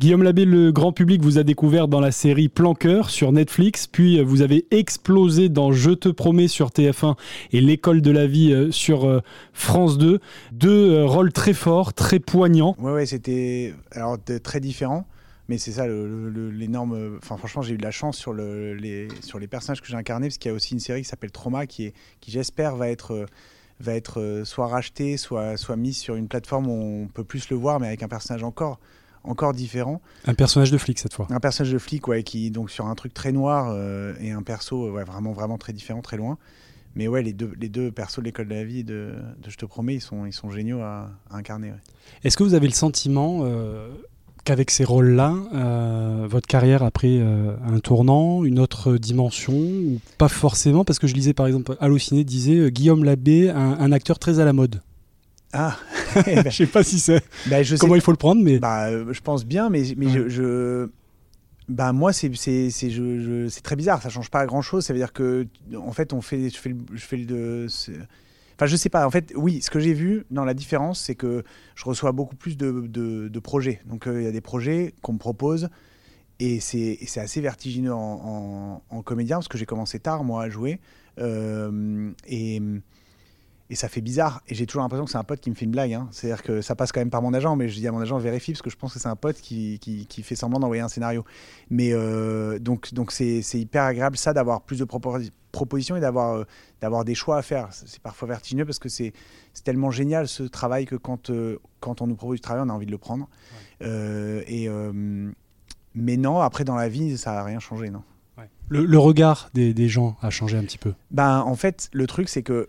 Guillaume Labbé, le grand public vous a découvert dans la série Planqueur sur Netflix, puis vous avez explosé dans Je te promets sur TF1 et L'école de la vie euh, sur euh, France 2. Deux euh, rôles très forts, très poignants. Ouais, ouais, c'était alors très différent. Mais c'est ça l'énorme. Enfin, franchement, j'ai eu de la chance sur, le, les, sur les personnages que j'ai incarnés, parce qu'il y a aussi une série qui s'appelle Trauma, qui, qui j'espère, va être va être soit racheté, soit, soit mise sur une plateforme où on peut plus le voir, mais avec un personnage encore, encore différent. Un personnage de flic cette fois. Un personnage de flic, ouais, qui donc sur un truc très noir euh, et un perso ouais, vraiment vraiment très différent, très loin. Mais ouais, les deux, les deux persos de l'école de la vie de, Je te promets, ils sont, ils sont géniaux à, incarner. Est-ce que vous avez le sentiment euh, qu'avec ces rôles-là, euh, votre carrière a pris un tournant, une autre dimension, ou pas forcément? Parce que je lisais par exemple, Allociné disait Guillaume Labbé, un acteur très à la mode. Ah Je sais pas si c'est. Bah, comment il faut le prendre, mais. Bah, euh, je pense bien, mais, mais je, Bah, moi, c'est très bizarre, ça change pas grand chose. Ça veut dire que, en fait, on fait, je fais le. Je fais le Enfin, je sais pas. En fait, oui, ce que j'ai vu dans la différence, c'est que je reçois beaucoup plus de, de, projets. Donc, euh, il y a des projets qu'on me propose. Et c'est assez vertigineux en, en, comédien, parce que j'ai commencé tard, moi, à jouer. Euh, et et ça fait bizarre. Et j'ai toujours l'impression que c'est un pote qui me fait une blague. Hein. C'est-à-dire que ça passe quand même par mon agent, mais je dis à mon agent vérifie parce que je pense que c'est un pote qui, qui, fait semblant d'envoyer un scénario. Mais euh, donc donc c'est hyper agréable ça d'avoir plus de propositions et d'avoir euh, d'avoir des choix à faire. C'est parfois vertigineux parce que c'est tellement génial ce travail que quand euh, quand on nous propose du travail, on a envie de le prendre. et mais non, après dans la vie, ça n'a rien changé, non. Le, regard des, des gens a changé un petit peu. Ben en fait, le truc c'est que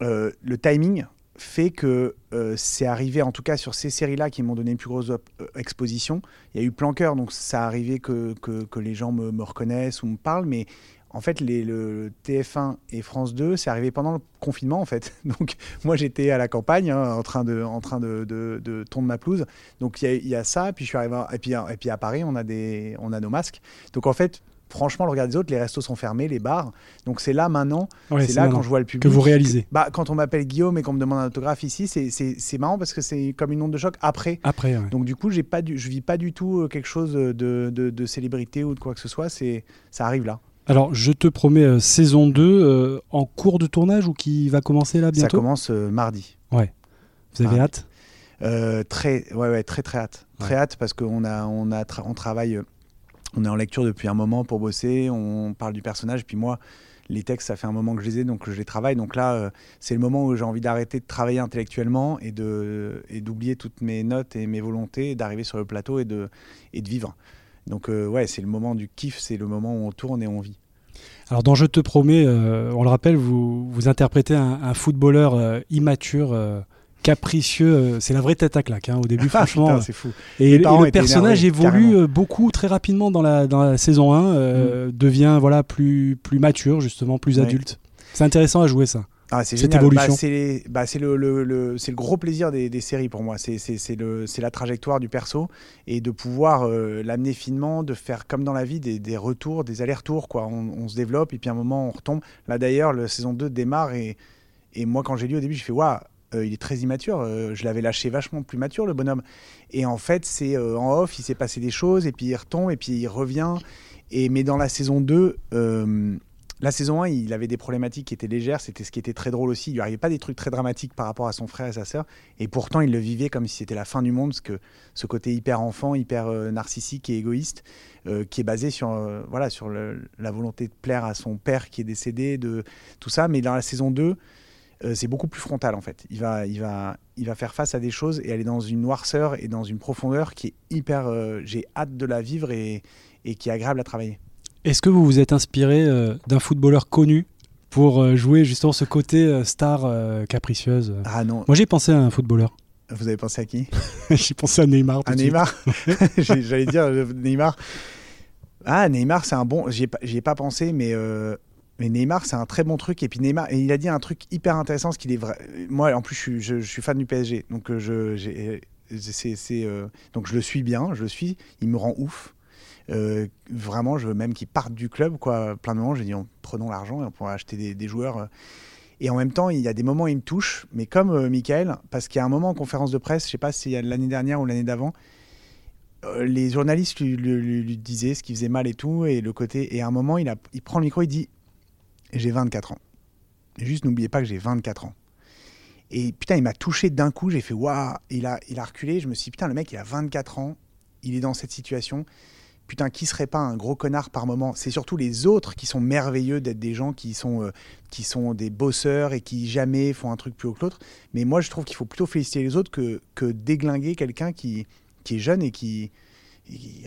euh, le timing fait que euh, c'est arrivé, en tout cas sur ces séries-là qui m'ont donné une plus grosse euh, exposition. Il y a eu Planqueur, donc ça a arrivé que, que, les gens me, reconnaissent ou me parlent, mais en fait, le TF1 et France 2, c'est arrivé pendant le confinement, en fait. Donc, moi, j'étais à la campagne, hein, en train, de, en train de, de, tondre ma pelouse. Donc, il y, a ça. Puis, je suis arrivé, et, puis, et puis à Paris, on a, des, on a nos masques. Donc, en fait, franchement, le regard des autres, les restos sont fermés, les bars. Donc c'est là maintenant, c'est là quand je vois le public. Que vous réalisez. Bah, quand on m'appelle Guillaume et qu'on me demande un autographe ici, c'est marrant parce que c'est comme une onde de choc après. Après, Donc du coup, j'ai pas du, je vis pas du tout euh, quelque chose de, de, célébrité ou de quoi que ce soit. C'est Ça arrive là. Alors, je te promets, euh, saison 2, euh, en cours de tournage ou qui va commencer là bientôt Ça commence mardi. Ouais. Vous avez hâte? Très, ouais, ouais, très, très hâte. Très hâte parce qu'on a, on a, on travaille on est en lecture depuis un moment pour bosser, on parle du personnage, puis moi, les textes, ça fait un moment que je les ai, donc je les travaille. Donc là, euh, c'est le moment où j'ai envie d'arrêter de travailler intellectuellement et d'oublier toutes mes notes et mes volontés, d'arriver sur le plateau et de vivre. Donc euh, ouais, c'est le moment du kiff, c'est le moment où on tourne et on vit. Alors dans Je te promets, euh, on le rappelle, vous, vous interprétez un, footballeur immature capricieux. Euh, c'est la vraie tête à claque hein, au début, franchement. c'est fou. Et, le personnage évolue euh, beaucoup très rapidement dans la, dans la saison 1, euh, mm. devient voilà plus, plus mature, justement, plus adulte. C'est intéressant à jouer ça. Ah, c'est cette évolution. Bah, c'est bah, le, le, le, le, gros plaisir des, des séries pour moi. C'est la trajectoire du perso et de pouvoir l'amener finement, de faire comme dans la vie des, des retours, des allers-retours. Quoi. On, on, se développe et puis à un moment on retombe. Là d'ailleurs, la saison 2 démarre et, et moi quand j'ai lu au début, j'ai fait waouh, euh, il est très immature. Euh, je l'avais lâché vachement plus mature, le bonhomme. Et en fait, c'est euh, en off, il s'est passé des choses, et puis il retombe, et puis il revient. Et, mais dans la saison 2, la saison 1, il avait des problématiques qui étaient légères, c'était ce qui était très drôle aussi. Il lui arrivait pas des trucs très dramatiques par rapport à son frère et sa sœur, et pourtant il le vivait comme si c'était la fin du monde, parce que ce côté hyper enfant, hyper narcissique et égoïste, qui est basé sur, voilà, sur la volonté de plaire à son père qui est décédé, de tout ça. Mais dans la saison 2, euh, c'est beaucoup plus frontal en fait. Il va, il, va, il va faire face à des choses et aller dans une noirceur et dans une profondeur qui est hyper. Euh, j'ai hâte de la vivre et, et, qui est agréable à travailler. Est-ce que vous vous êtes inspiré euh, d'un footballeur connu pour jouer justement ce côté star capricieuse? Ah non. Moi j'ai pensé à un footballeur. Vous avez pensé à qui? J'ai pensé à Neymar. à Neymar? J'allais dire Neymar. Ah, Neymar, c'est un bon. J'y ai, ai, pas pensé, mais mais Neymar, c'est un très bon truc. Et puis Neymar, il a dit un truc hyper intéressant, ce qu'il est vrai. Moi, en plus, je suis, fan du PSG, donc euh, je, c'est, euh, donc je le suis bien, je le suis. Il me rend ouf. Euh, vraiment, je veux même qu'il parte du club. Quoi. Plein de moments, j'ai dit prenons l'argent et on pourra acheter des, joueurs. Et en même temps, il y a des moments où il me touche, mais comme Michael, parce qu'il y a un moment en conférence de presse, je sais pas si l'année dernière ou l'année d'avant, les journalistes lui, disaient ce qui faisait mal et tout, et le côté. Et à un moment, il, il prend le micro, il dit J'ai 24 ans. juste n'oubliez pas que j'ai 24 ans. Et putain, il m'a touché d'un coup, j'ai fait waouh, il a, il a reculé, je me suis dit putain, le mec, il a 24 ans, il est dans cette situation. Putain, qui serait pas un gros connard par moment? C'est surtout les autres qui sont merveilleux d'être des gens qui sont, euh, qui sont des bosseurs et qui jamais font un truc plus haut que l'autre. Mais moi, je trouve qu'il faut plutôt féliciter les autres que, que déglinguer quelqu'un qui, qui est jeune et qui,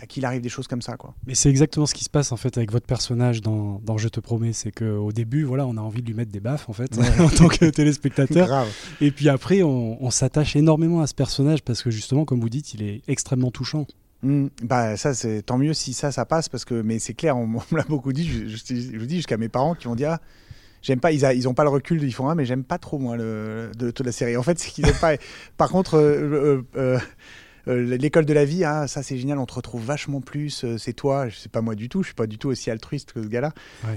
à qui il arrive des choses comme ça. Quoi. Mais c'est exactement ce qui se passe en fait avec votre personnage dans, dans Je te promets. C'est qu'au début, voilà, on a envie de lui mettre des baffes en fait, en tant que téléspectateur. Et puis après, on, s'attache énormément à ce personnage parce que justement, comme vous dites, il est extrêmement touchant. Mmh. bah ça c'est tant mieux si ça ça passe parce que mais c'est clair on, me l'a beaucoup dit je, vous dis jusqu'à mes parents qui m'ont dit ah j'aime pas ils, ils ont pas le recul ils font ah mais j'aime pas trop moi le, de toute la série en fait c'est qu'ils aiment pas par contre euh, euh, euh, l'école de la vie, hein, ça c'est génial, on te retrouve vachement plus, euh, c'est toi, c'est pas moi du tout, je suis pas du tout aussi altruiste que ce gars-là.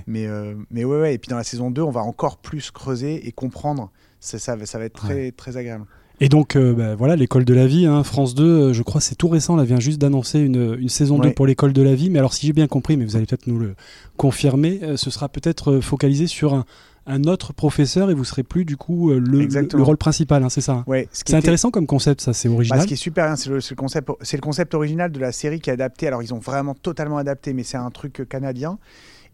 Mais, euh, mais ouais, ouais, et puis dans la saison 2, on va encore plus creuser et comprendre, ça, ça, va être très, très agréable. Et donc, bah, voilà, l'école de la vie, hein, France 2, je crois c'est tout récent, elle vient juste d'annoncer une, une, saison 2 pour l'école de la vie. Mais alors, si j'ai bien compris, mais vous allez peut-être nous le confirmer, ce sera peut-être focalisé sur un, un autre professeur et vous serez plus du coup euh, le, rôle principal, hein, c'est ça hein. ouais, C'est intéressant comme concept, ça, c'est original. Bah, ce qui est super, c'est le, concept, le concept original de la série qui est adapté. Alors ils ont vraiment totalement adapté, mais c'est un truc canadien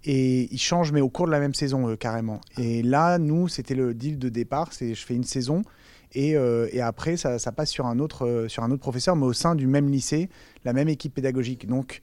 et ils changent, mais au cours de la même saison euh, carrément. Et là, nous, c'était le deal de départ, c'est je fais une saison. Et, euh, et après, ça, ça, passe sur un, autre, sur un autre professeur, mais au sein du même lycée, la même équipe pédagogique. Donc,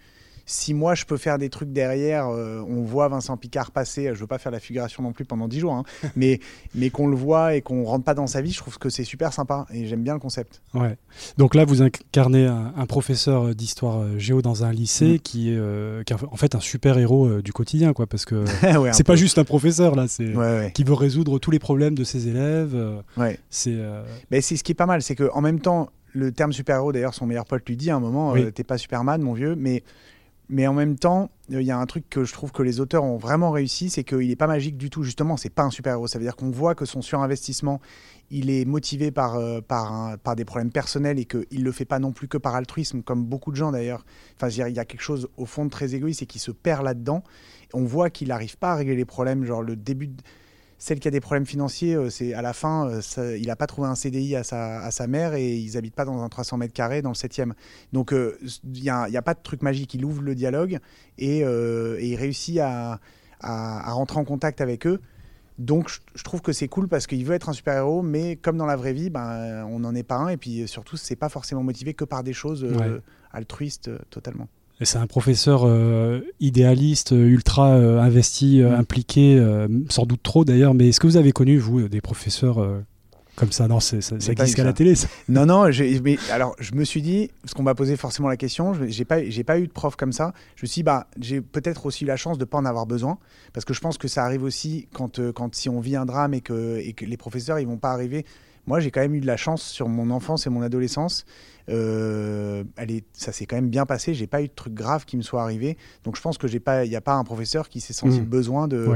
si moi je peux faire des trucs derrière, euh, on voit Vincent Picard passer, je veux pas faire la figuration non plus pendant 10 jours, hein, mais, mais qu'on le voit et qu'on rentre pas dans sa vie, je trouve que c'est super sympa et j'aime bien le concept. Ouais. Donc là, vous incarnez un, professeur d'histoire euh, géo dans un lycée mm. qui, est, euh, qui, est en fait un super héros du quotidien, quoi, parce que c'est pas juste un professeur là, c'est qui veut résoudre tous les problèmes de ses élèves. ouais. C'est mais c'est ce qui est pas mal, c'est que en même temps, le terme super-héros, d'ailleurs, son meilleur pote lui dit à un moment, t'es pas Superman, mon vieux, mais mais en même temps, il y a un truc que je trouve que les auteurs ont vraiment réussi, c'est qu'il n'est pas magique du tout. Justement, c'est pas un super-héros. Ça veut dire qu'on voit que son surinvestissement, il est motivé par, euh, par, des problèmes personnels et qu'il ne le fait pas non plus que par altruisme, comme beaucoup de gens d'ailleurs. Enfin, il y a quelque chose au fond de très égoïste et qui se perd là-dedans. On voit qu'il n'arrive pas à régler les problèmes. Genre, le début. De celle qui a des problèmes financiers, euh, c'est à la fin, euh, il n'a pas trouvé un CDI à sa, à sa mère et ils habitent pas dans un 300 mètres carrés dans le 7e. Donc euh, il n'y a, a, pas de truc magique. Il ouvre le dialogue et, il réussit à, à, rentrer en contact avec eux. Donc je, trouve que c'est cool parce qu'il veut être un super-héros, mais comme dans la vraie vie, ben, on n'en est pas un. Et puis surtout, c'est pas forcément motivé que par des choses altruistes totalement. C'est un professeur euh, idéaliste, ultra euh, investi, euh, mm. impliqué, sans doute trop d'ailleurs. Mais est-ce que vous avez connu, vous, des professeurs comme ça? Non, ça, ça existe qu'à la télé. Ça. Non, non. Mais, alors, je me suis dit, parce qu'on m'a posé forcément la question, j'ai pas, pas eu de prof comme ça. Je me suis dit, bah, j'ai peut-être aussi eu la chance de pas en avoir besoin, parce que je pense que ça arrive aussi quand, quand si on vit un drame et que, et que les professeurs, ils vont pas arriver. Moi, j'ai quand même eu de la chance sur mon enfance et mon adolescence euh, elle est, ça s'est quand même bien passé. J'ai pas eu de trucs graves qui me soient arrivés. Donc je pense que j'ai pas, il n'y a pas un professeur qui s'est senti mmh. besoin de,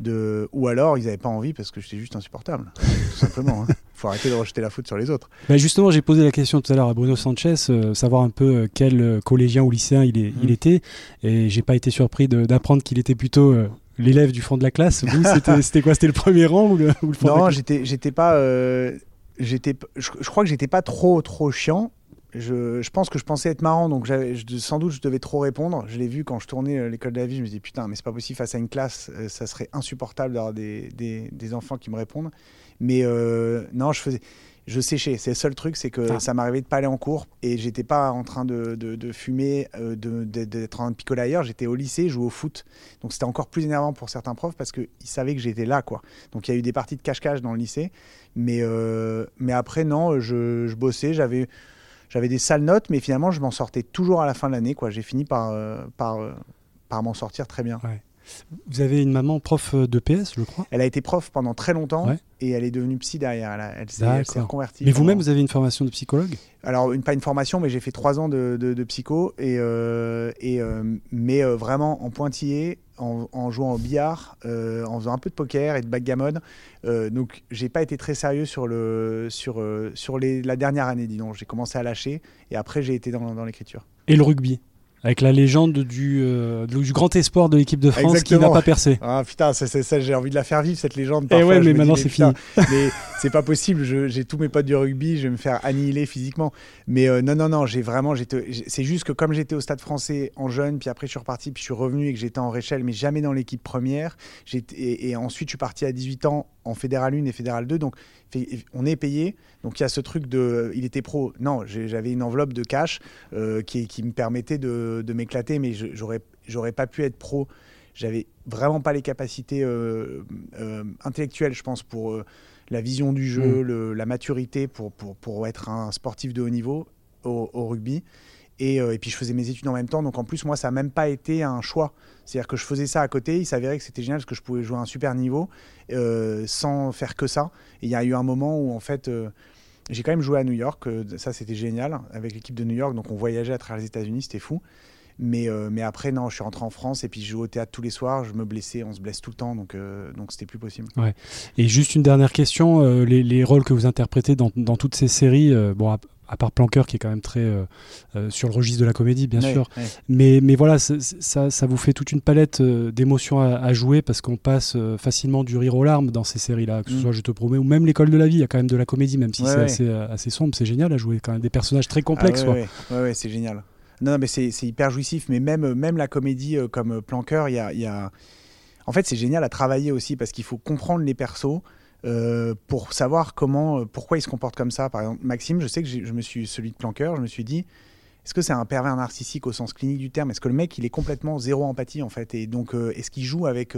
de, ou alors ils n'avaient pas envie parce que j'étais juste insupportable, tout simplement. Il hein. faut arrêter de rejeter la faute sur les autres. Bah justement, j'ai posé la question tout à l'heure à Bruno Sanchez, euh, savoir un peu euh, quel collégien ou lycéen il, est, il mmh. était, et j'ai pas été surpris d'apprendre qu'il était plutôt l'élève du fond de la classe. Vous, c'était quoi? C'était le premier rang ou le, ou Non, j'étais, j'étais pas. J'étais, je, je, crois que j'étais pas trop trop chiant je, pense que je pensais être marrant, donc sans doute je devais trop répondre. Je l'ai vu quand je tournais euh, l'école de la vie, je me dis putain, mais c'est pas possible face à une classe, euh, ça serait insupportable d'avoir des, des, enfants qui me répondent. Mais euh, non, je faisais, je séchais. C'est le seul truc, c'est que ah. ça m'arrivait de pas aller en cours et j'étais pas en train de, de, fumer, d'être en train de picoler ailleurs. J'étais au lycée, je jouais au foot, donc c'était encore plus énervant pour certains profs parce qu'ils savaient que j'étais là, quoi. Donc il y a eu des parties de cache-cache dans le lycée, mais mais après non, je, je bossais, j'avais j'avais des sales notes, mais finalement, je m'en sortais toujours à la fin de l'année. J'ai fini par, euh, par, euh, par m'en sortir très bien. Vous avez une maman prof de PS, je crois Elle a été prof pendant très longtemps et elle est devenue psy derrière. Elle, s'est reconvertie. Mais vous-même, vous avez une formation de psychologue? Alors, une, pas une formation, mais j'ai fait trois ans de, de, psycho, et, euh, et, mais vraiment en pointillé, en, jouant au billard, en faisant un peu de poker et de backgammon. donc, j'ai pas été très sérieux sur, le, sur, sur les, la dernière année, dis donc. J'ai commencé à lâcher et après, j'ai été dans, dans l'écriture. Et le rugby? Avec la légende du, euh, du grand espoir de l'équipe de France qui n'a pas percé. Ah putain, ça, ça, j'ai envie de la faire vivre cette légende. Et eh ouais, mais maintenant c'est fini. mais c'est pas possible. j'ai tous mes potes du rugby, je vais me faire annihiler physiquement. Mais euh, non, non, non, j'ai vraiment, c'est juste que comme j'étais au Stade Français en jeune, puis après je suis reparti, puis je suis revenu et que j'étais en Réchelle, mais jamais dans l'équipe première. Et, et ensuite je suis parti à 18 ans en Fédéral 1 et Fédéral 2. Donc on est payé. Donc il y a ce truc de. Il était pro. Non, j'avais une enveloppe de cash euh, qui, me permettait de, m'éclater, mais j'aurais, pas pu être pro. J'avais vraiment pas les capacités euh, euh, intellectuelles, je pense, pour la vision du jeu, mm. la maturité pour, pour, pour, être un sportif de haut niveau au, au rugby. Euh, et, puis je faisais mes études en même temps. Donc en plus, moi, ça n'a même pas été un choix. C'est-à-dire que je faisais ça à côté. Il s'avérait que c'était génial parce que je pouvais jouer à un super niveau euh, sans faire que ça. Et il y a eu un moment où en fait. Euh, j'ai quand même joué à New York, ça c'était génial, avec l'équipe de New York, donc on voyageait à travers les États-Unis, c'était fou. Mais, après, non, je suis rentré en France et puis je joue au théâtre tous les soirs, je me blessais, on se blesse tout le temps, donc donc c'était plus possible. Ouais. Et juste une dernière question, les, les, rôles que vous interprétez dans, dans toutes ces séries, bon, à part Planqueur qui est quand même très euh, euh, sur le registre de la comédie, bien sûr. Mais, mais voilà, ça, ça, vous fait toute une palette euh, d'émotions à, jouer parce qu'on passe facilement du rire aux larmes dans ces séries-là, que ce mm. soit Je te promets ou même L'école de la vie, il y a quand même de la comédie, même si c'est assez, assez, sombre, c'est génial à jouer quand même des personnages très complexes. Ah, ouais, ouais, c'est génial. Non, mais c'est hyper jouissif, mais même, même la comédie comme Planqueur, il y a, y a... En fait, c'est génial à travailler aussi parce qu'il faut comprendre les persos. Euh, pour savoir comment, euh, pourquoi il se comporte comme ça. Par exemple, Maxime, je sais que je me suis, celui de Planqueur, je me suis dit, est-ce que c'est un pervers narcissique au sens clinique du terme? Est-ce que le mec, il est complètement zéro empathie en fait? Et donc, euh, est-ce qu'il joue avec,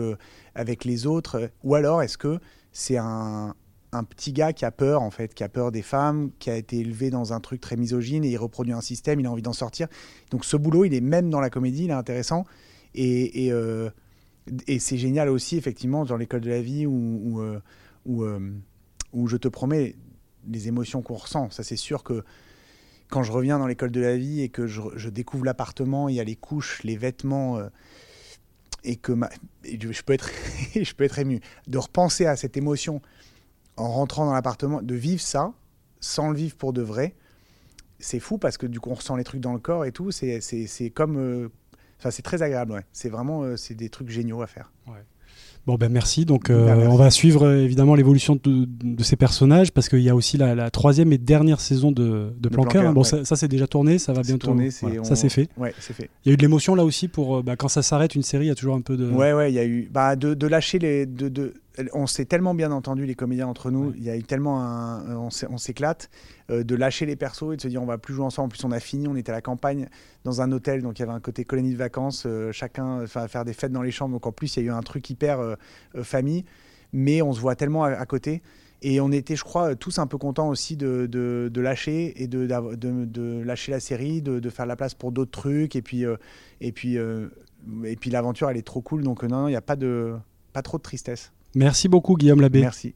avec les autres? Ou alors, est-ce que c'est un, un, petit gars qui a peur en fait, qui a peur des femmes, qui a été élevé dans un truc très misogyne et il reproduit un système, il a envie d'en sortir? Donc, ce boulot, il est même dans la comédie, il est intéressant. Et, et, c'est génial aussi, effectivement, dans l'école de la vie où où je te promets les émotions qu'on ressent. Ça, c'est sûr que quand je reviens dans l'école de la vie et que je, découvre l'appartement, il y a les couches, les vêtements, euh, et que je, peux être, je peux être ému. De repenser à cette émotion en rentrant dans l'appartement, de vivre ça sans le vivre pour de vrai, c'est fou parce que du coup on ressent les trucs dans le corps et tout. C'est comme. Euh, c'est très agréable, ouais. C'est vraiment c'est des trucs géniaux à faire. Bon ben merci. Donc euh, bah, on va suivre euh, évidemment l'évolution de, ces personnages parce qu'il y a aussi la, troisième et dernière saison de, de Planqueur. bon ça, c'est déjà tourné, ça va bientôt. Tourné, Ça c'est fait. Ouais, c'est fait. Il y a eu de l'émotion là aussi pour euh, bah, quand ça s'arrête une série, il y a toujours un peu de. Ouais ouais, il y a eu bah, de, de lâcher les de, de on s'est tellement bien entendu les comédiens entre nous, il y a eu tellement un, on s'éclate euh, de lâcher les persos et de se dire on va plus jouer ensemble. En plus on a fini, on était à la campagne dans un hôtel, donc il y avait un côté colonie de vacances, euh, chacun faire des fêtes dans les chambres. Donc en plus il y a eu un truc hyper euh, famille, mais on se voit tellement à, côté. Et on était, je crois, tous un peu contents aussi de, de, lâcher et de, de, lâcher la série, de, faire la place pour d'autres trucs. Et puis, et puis, et puis l'aventure, elle est trop cool. Donc non, il n'y a pas, de, pas trop de tristesse. Merci beaucoup Guillaume Labbé. Merci.